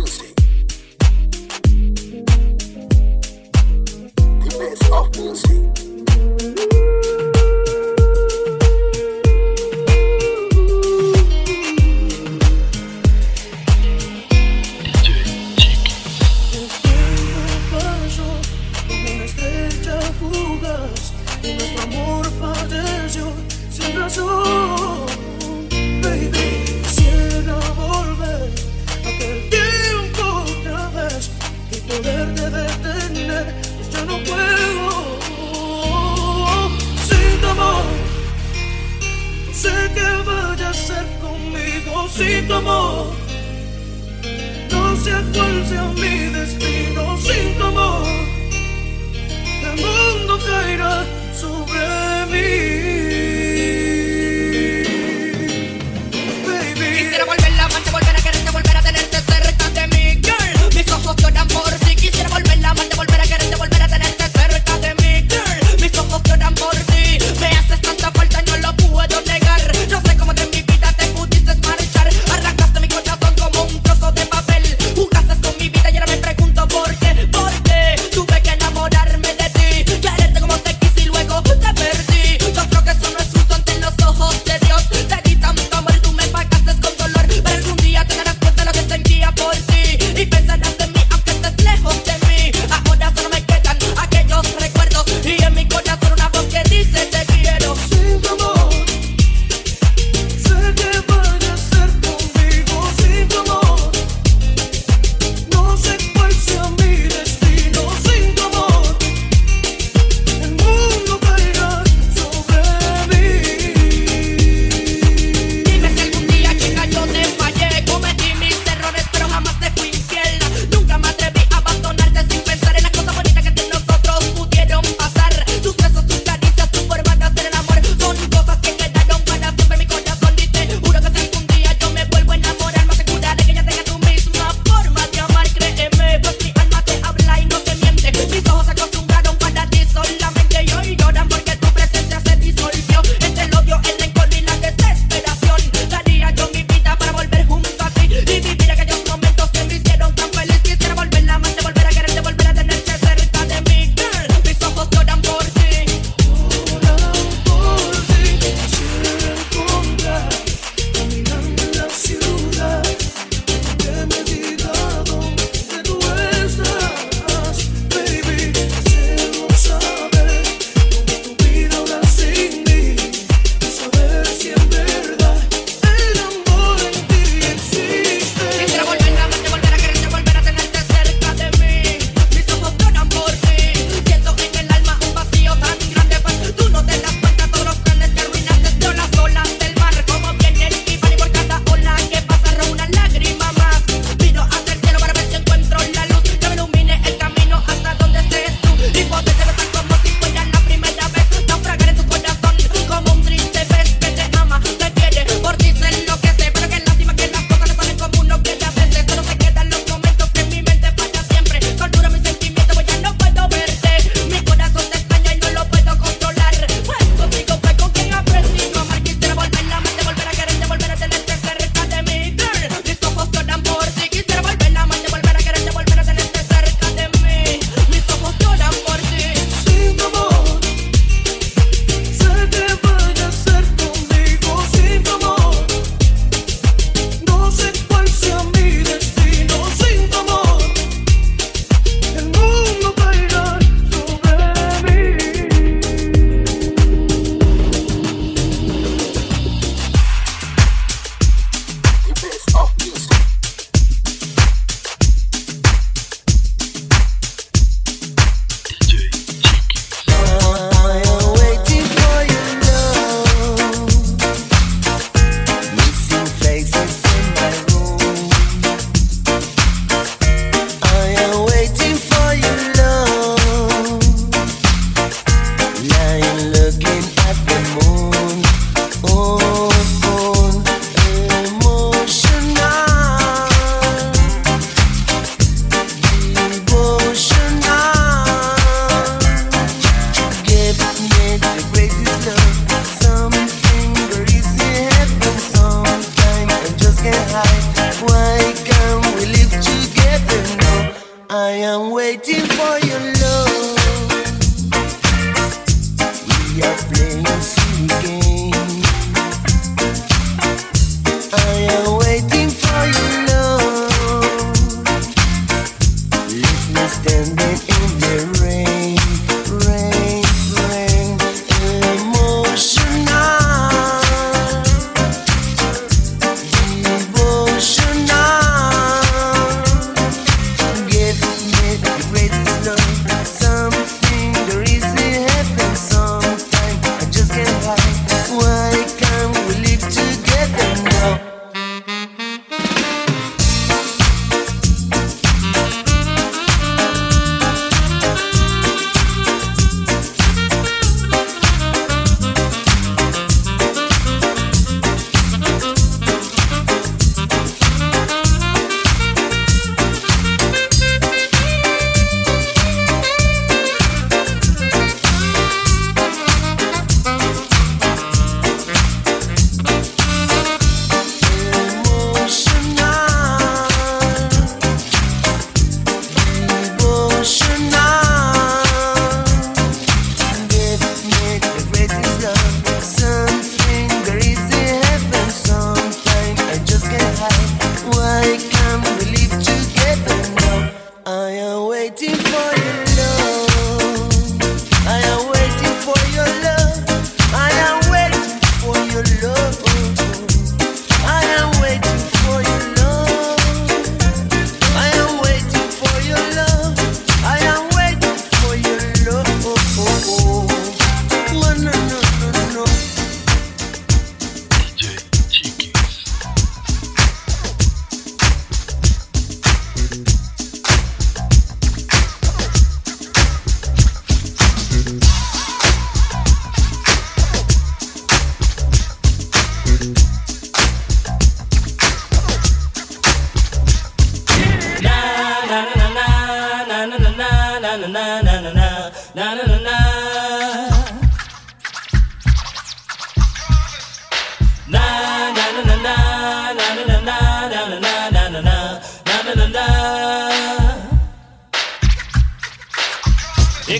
Why can't we live together?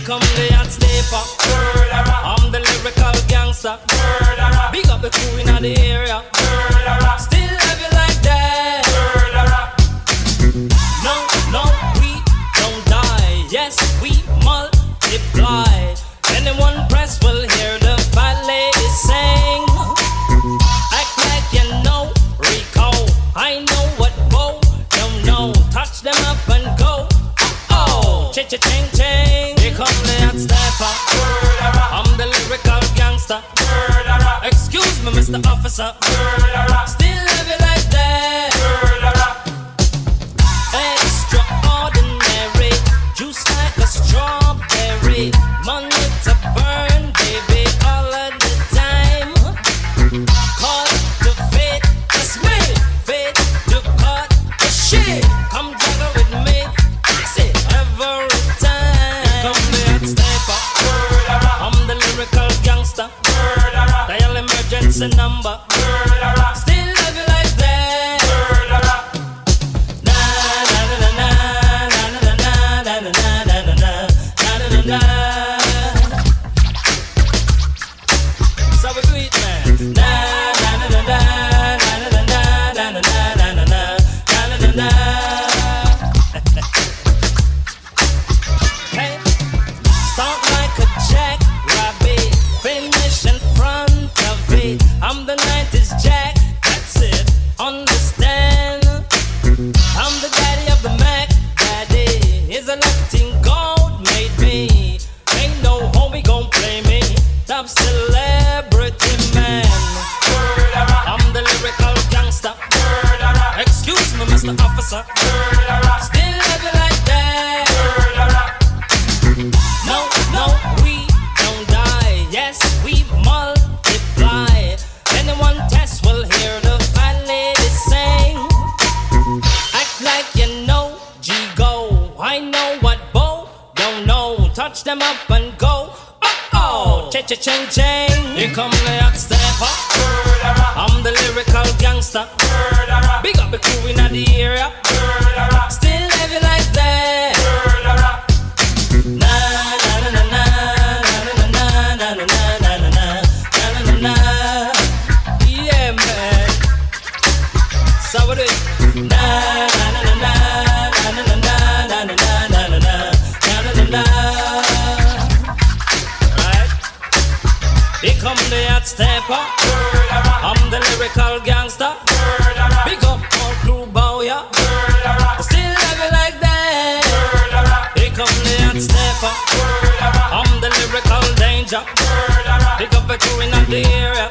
Come the hot stepper. I'm the lyrical gangster. Murderer. Big up the crew in the area. Murderer. Still have you like that. Murderer. No, no, we don't die. Yes, we multiply. Anyone press will hear the ballet is sang. Act like you know Recall, I know what Bo don't know. Touch them up and go. Oh, oh. cha-cha-ching. the officer. Murderer. a number. hot stepper. I'm the lyrical gangster. Big up all crew bow ya. Still love it like that. Here come the hot stepper. I'm the lyrical danger. Big up the crew in the area.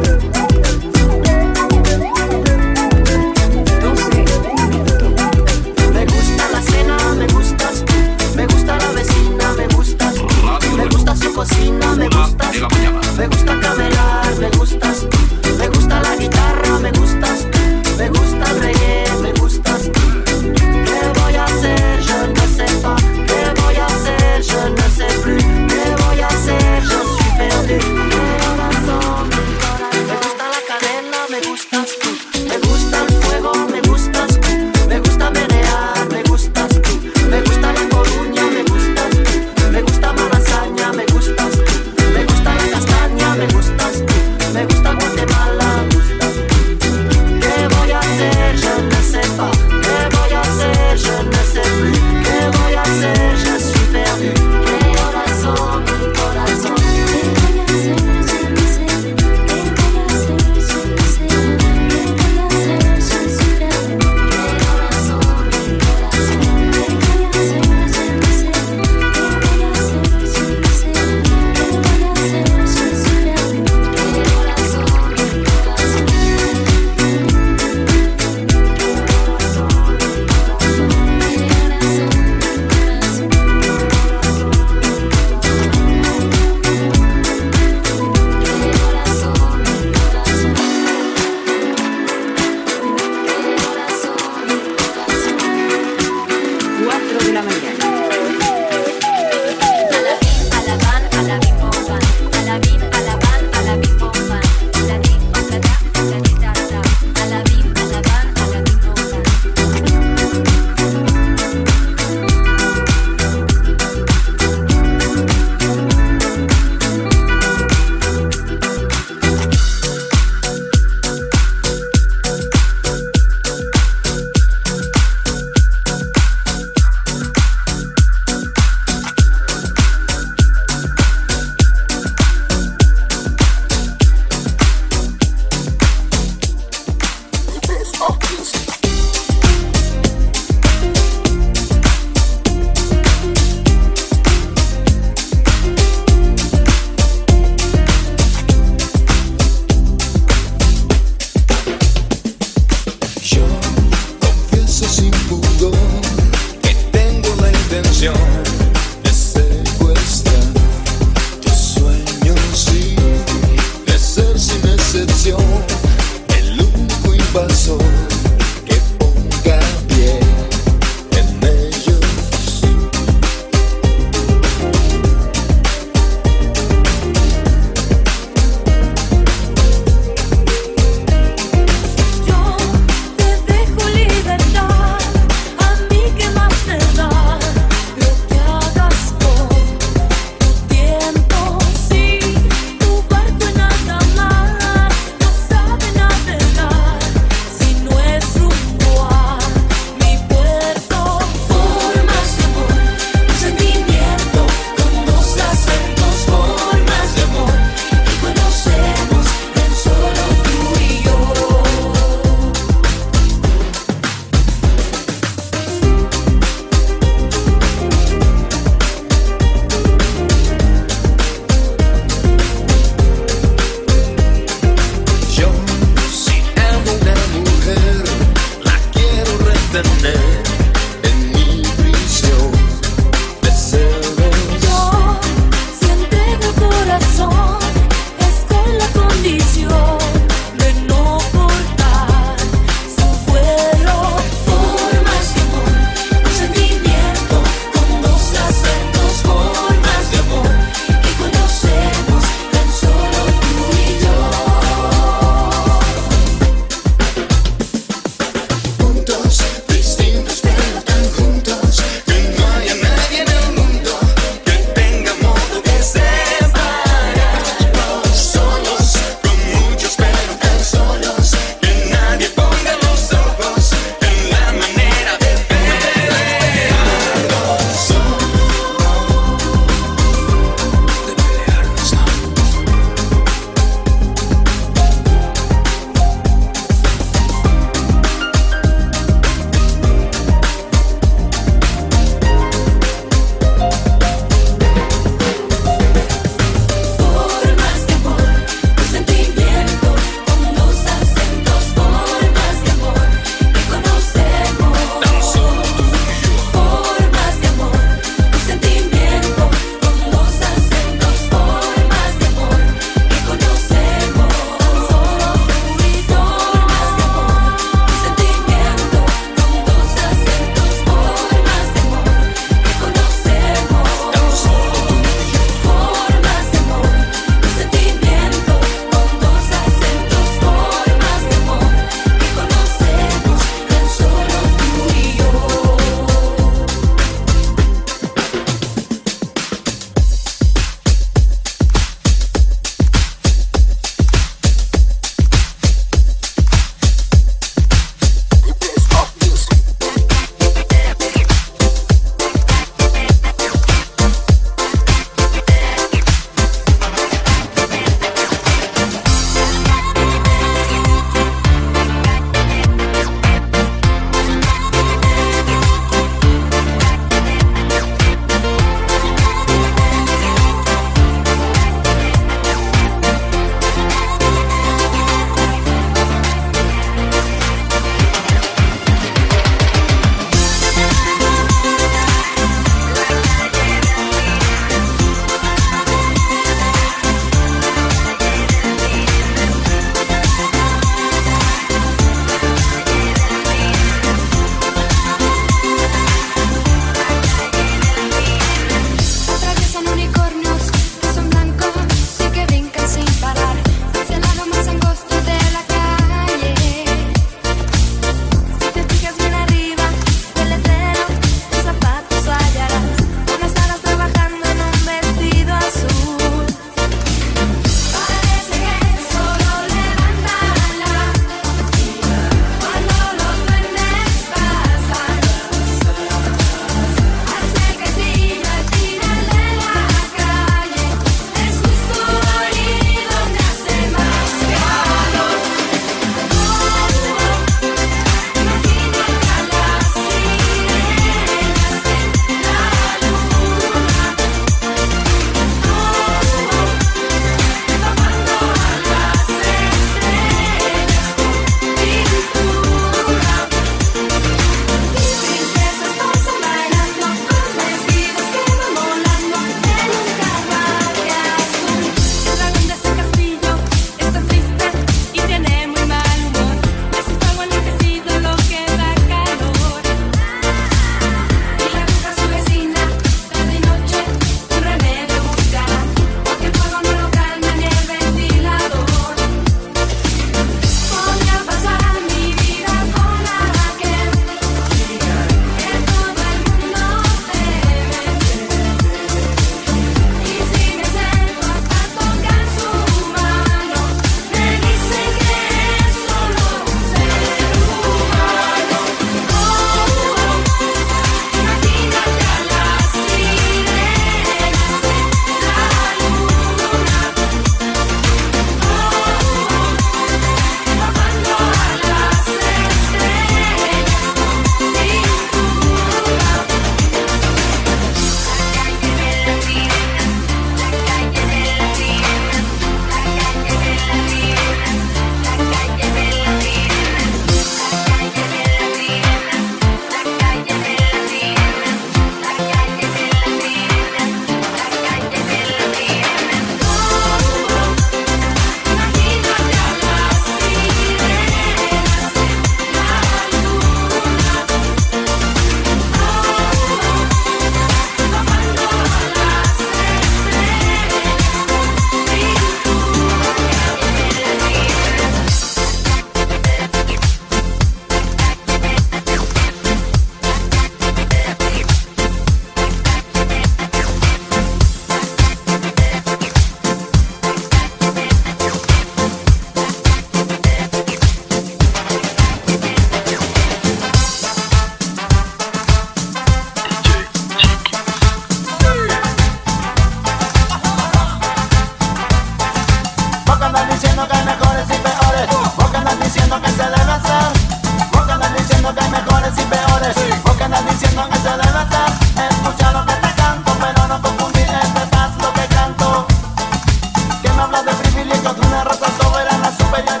soberana superior.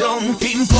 A la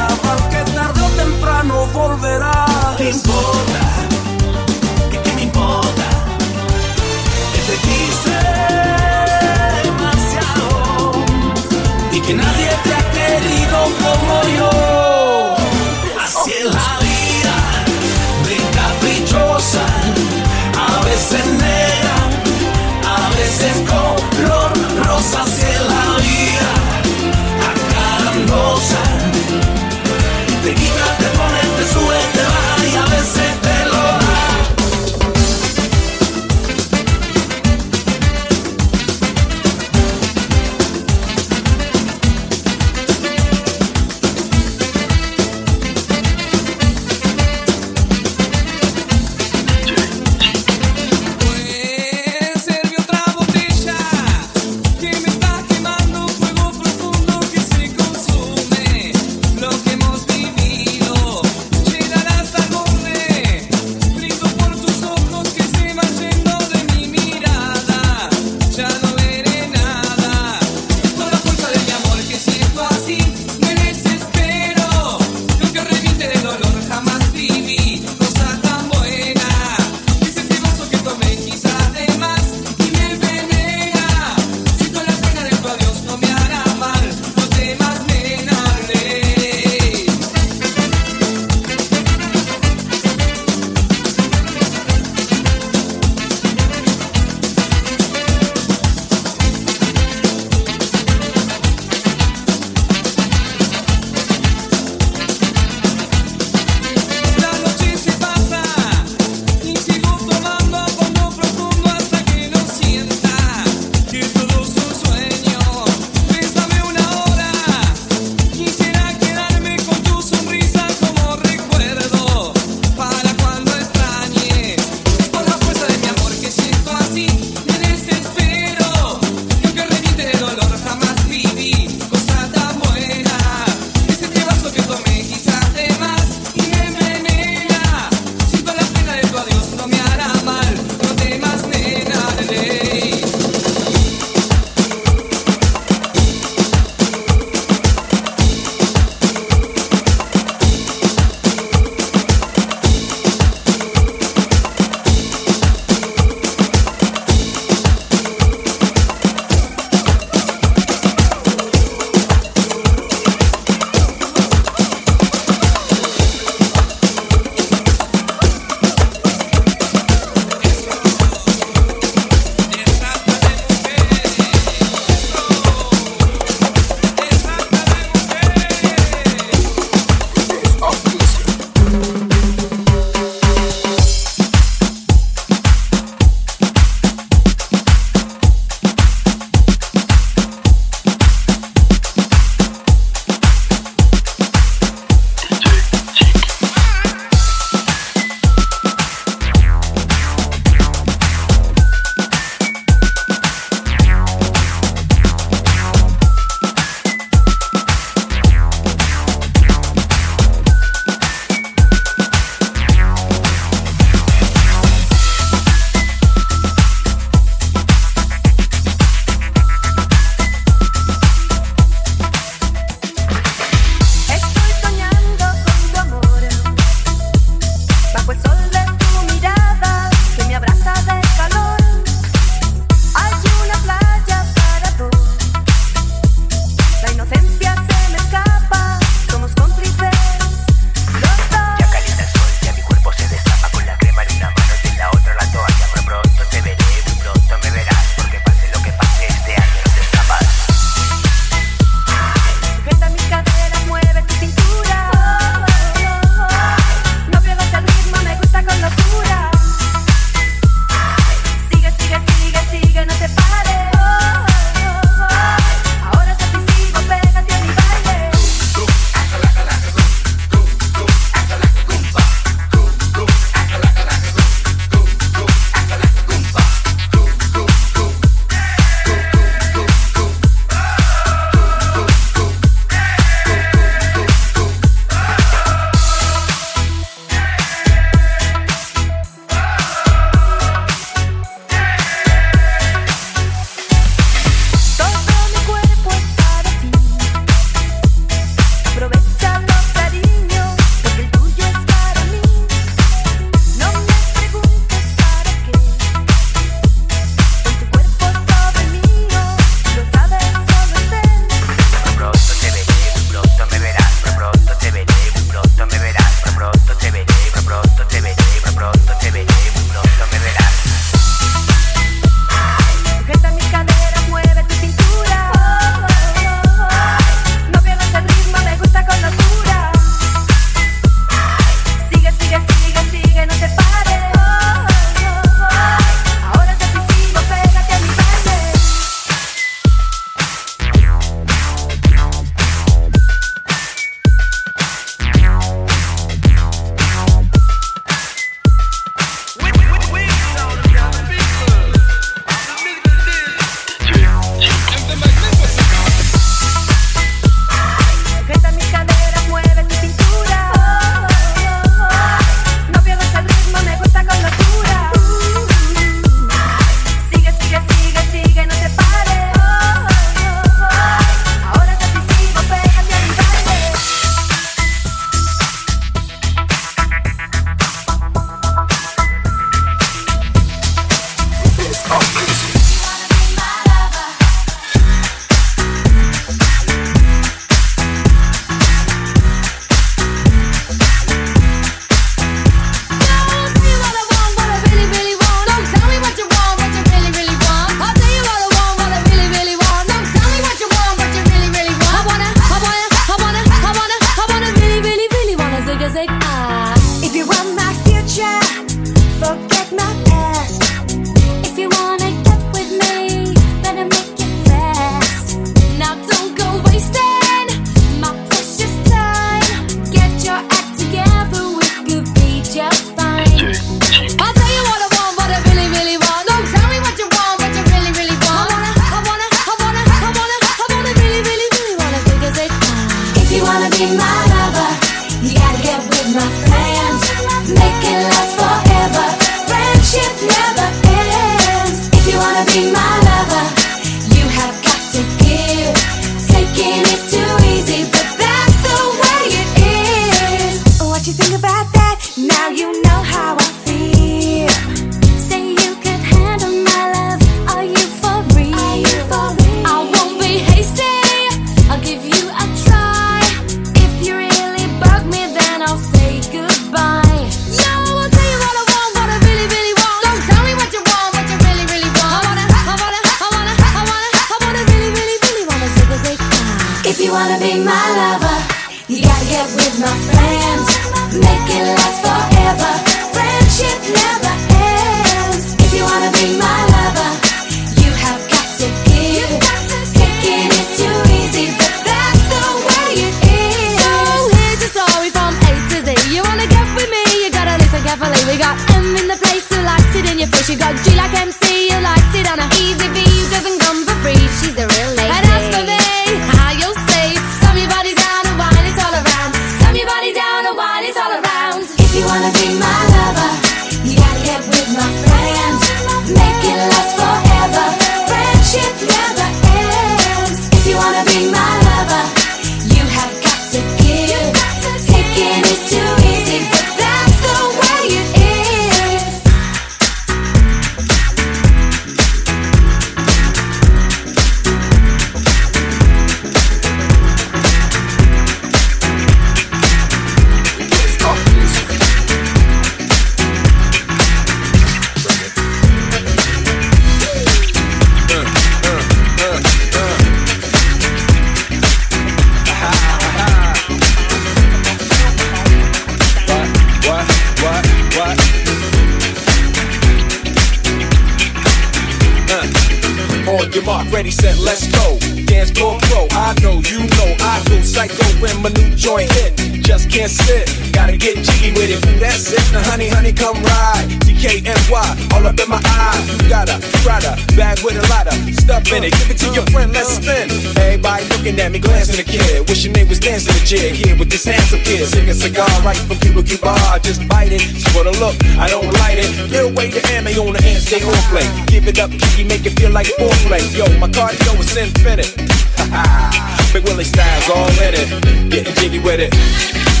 can't sit, gotta get jiggy with it. That's it, now honey, honey, come ride. DKNY, all up in my eye. You got a Prada bag with a lot of stuff in it. Give it to your friend, let's spin. Everybody looking at me, glancing a kid. Wishing they was dancing a jig here with this handsome kid. Sing a cigar right from Cuba Cuba. I just bite it. It's for the look, I don't light it. Little way to ammo on the hand, stay on play. Give it up, Kiki, make it feel like four foreplay. Yo, my cardio is infinite. Big Willie style's all in it. Getting jiggy with it.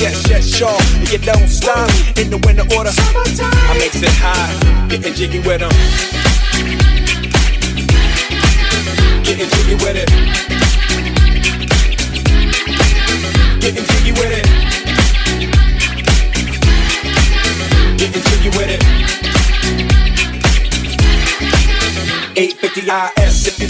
Yes, sure. And you don't stop in the winter order. I makes it high, getting jiggy with them. Getting jiggy with it. Getting jiggy with it. Getting jiggy with it. 850 IS if you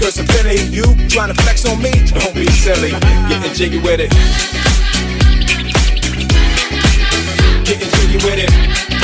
skirts and Philly. You trying to flex on me? Don't be silly. Getting jiggy with it. Getting jiggy with it.